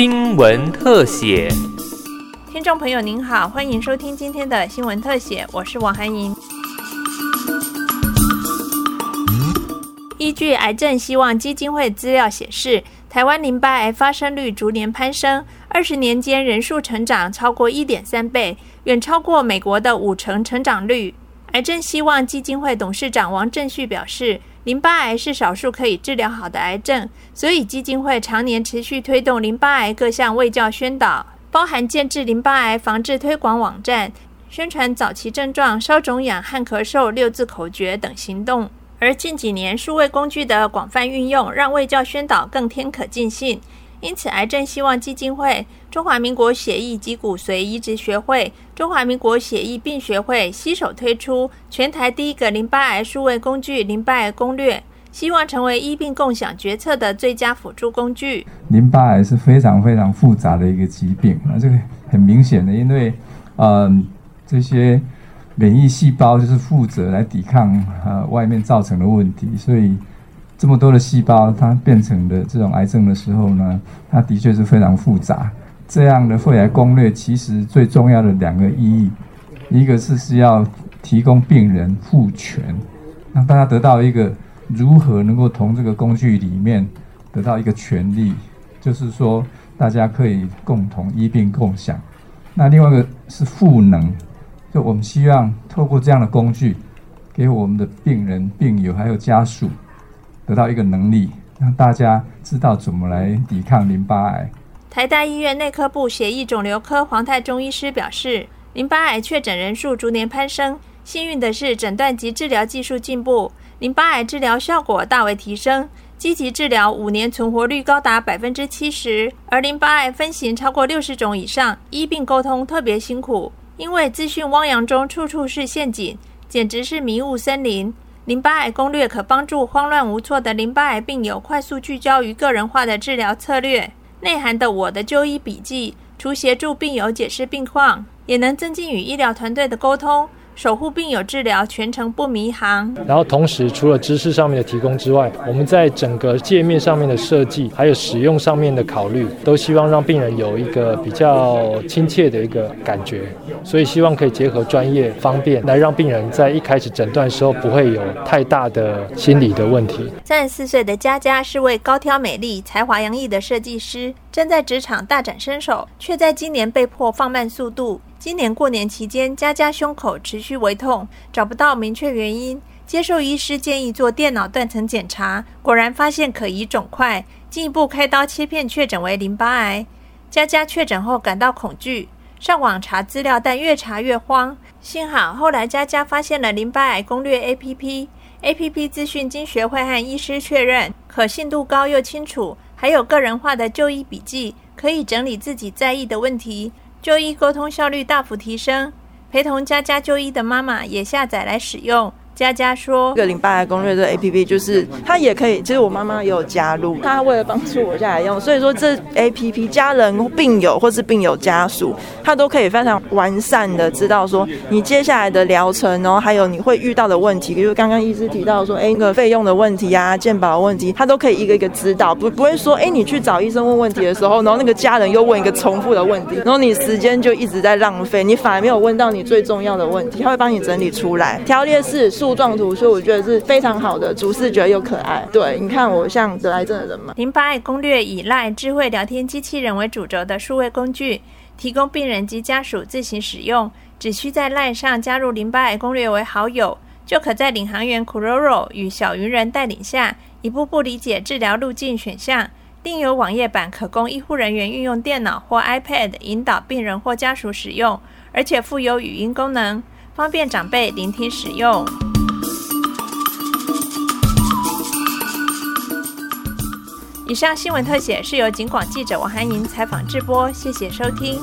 新闻特写。听众朋友您好，欢迎收听今天的新闻特写，我是王涵莹。依据癌症希望基金会资料显示，台湾淋巴癌发生率逐年攀升，二十年间人数成长超过一点三倍，远超过美国的五成成长率。癌症希望基金会董事长王正旭表示，淋巴癌是少数可以治疗好的癌症，所以基金会常年持续推动淋巴癌各项卫教宣导，包含建制淋巴癌防治推广网站、宣传早期症状、烧肿痒、汗咳嗽六字口诀等行动。而近几年数位工具的广泛运用，让卫教宣导更添可进性。因此，癌症希望基金会、中华民国血液及骨髓移植学会、中华民国血液病学会携手推出全台第一个淋巴癌数位工具——淋巴癌攻略，希望成为医病共享决策的最佳辅助工具。淋巴癌是非常非常复杂的一个疾病那，这个很明显的，因为嗯这些。免疫细胞就是负责来抵抗呃外面造成的问题，所以这么多的细胞它变成的这种癌症的时候呢，它的确是非常复杂。这样的肺癌攻略其实最重要的两个意义，一个是是要提供病人赋权，让大家得到一个如何能够从这个工具里面得到一个权利，就是说大家可以共同医病共享。那另外一个是赋能。就我们希望透过这样的工具，给我们的病人、病友还有家属，得到一个能力，让大家知道怎么来抵抗淋巴癌。台大医院内科部血液肿瘤科黄泰中医师表示，淋巴癌确诊人数逐年攀升，幸运的是诊断及治疗技术进步，淋巴癌治疗效果大为提升，积极治疗五年存活率高达百分之七十，而淋巴癌分型超过六十种以上，医病沟通特别辛苦。因为资讯汪洋中处处是陷阱，简直是迷雾森林。淋巴癌攻略可帮助慌乱无措的淋巴癌病友快速聚焦于个人化的治疗策略。内含的我的就医笔记，除协助病友解释病况，也能增进与医疗团队的沟通。守护病友治疗全程不迷航，然后同时除了知识上面的提供之外，我们在整个界面上面的设计，还有使用上面的考虑，都希望让病人有一个比较亲切的一个感觉，所以希望可以结合专业方便，来让病人在一开始诊断时候不会有太大的心理的问题。三十四岁的佳佳是位高挑美丽、才华洋溢的设计师，正在职场大展身手，却在今年被迫放慢速度。今年过年期间，佳佳胸口持续微痛，找不到明确原因。接受医师建议做电脑断层检查，果然发现可疑肿块，进一步开刀切片，确诊为淋巴癌。佳佳确诊后感到恐惧，上网查资料，但越查越慌。幸好后来佳佳发现了淋巴癌攻略 APP，APP 资讯经学会和医师确认，可信度高又清楚，还有个人化的就医笔记，可以整理自己在意的问题。就医沟通效率大幅提升，陪同佳佳就医的妈妈也下载来使用。佳佳说：“这个淋巴癌攻略这 A P P 就是它也可以，其实我妈妈也有加入，她为了帮助我下来用，所以说这 A P P 家人、病友或是病友家属，他都可以非常完善的知道说你接下来的疗程，然后还有你会遇到的问题，比如刚刚医师提到说，哎，那个费用的问题啊、健保的问题，他都可以一个一个知道，不不会说，哎，你去找医生问问题的时候，然后那个家人又问一个重复的问题，然后你时间就一直在浪费，你反而没有问到你最重要的问题，他会帮你整理出来，条列式数。树状图，所以我觉得是非常好的，主视觉又可爱。对，你看我像得癌症的人吗？淋巴癌攻略以赖智慧聊天机器人为主轴的数位工具，提供病人及家属自行使用。只需在赖上加入淋巴癌攻略为好友，就可在领航员 Kuroro 与小鱼人带领下，一步步理解治疗路径选项。另有网页版可供医护人员运用电脑或 iPad 引导病人或家属使用，而且附有语音功能，方便长辈聆听使用。以上新闻特写是由警广记者王涵莹采访直播，谢谢收听。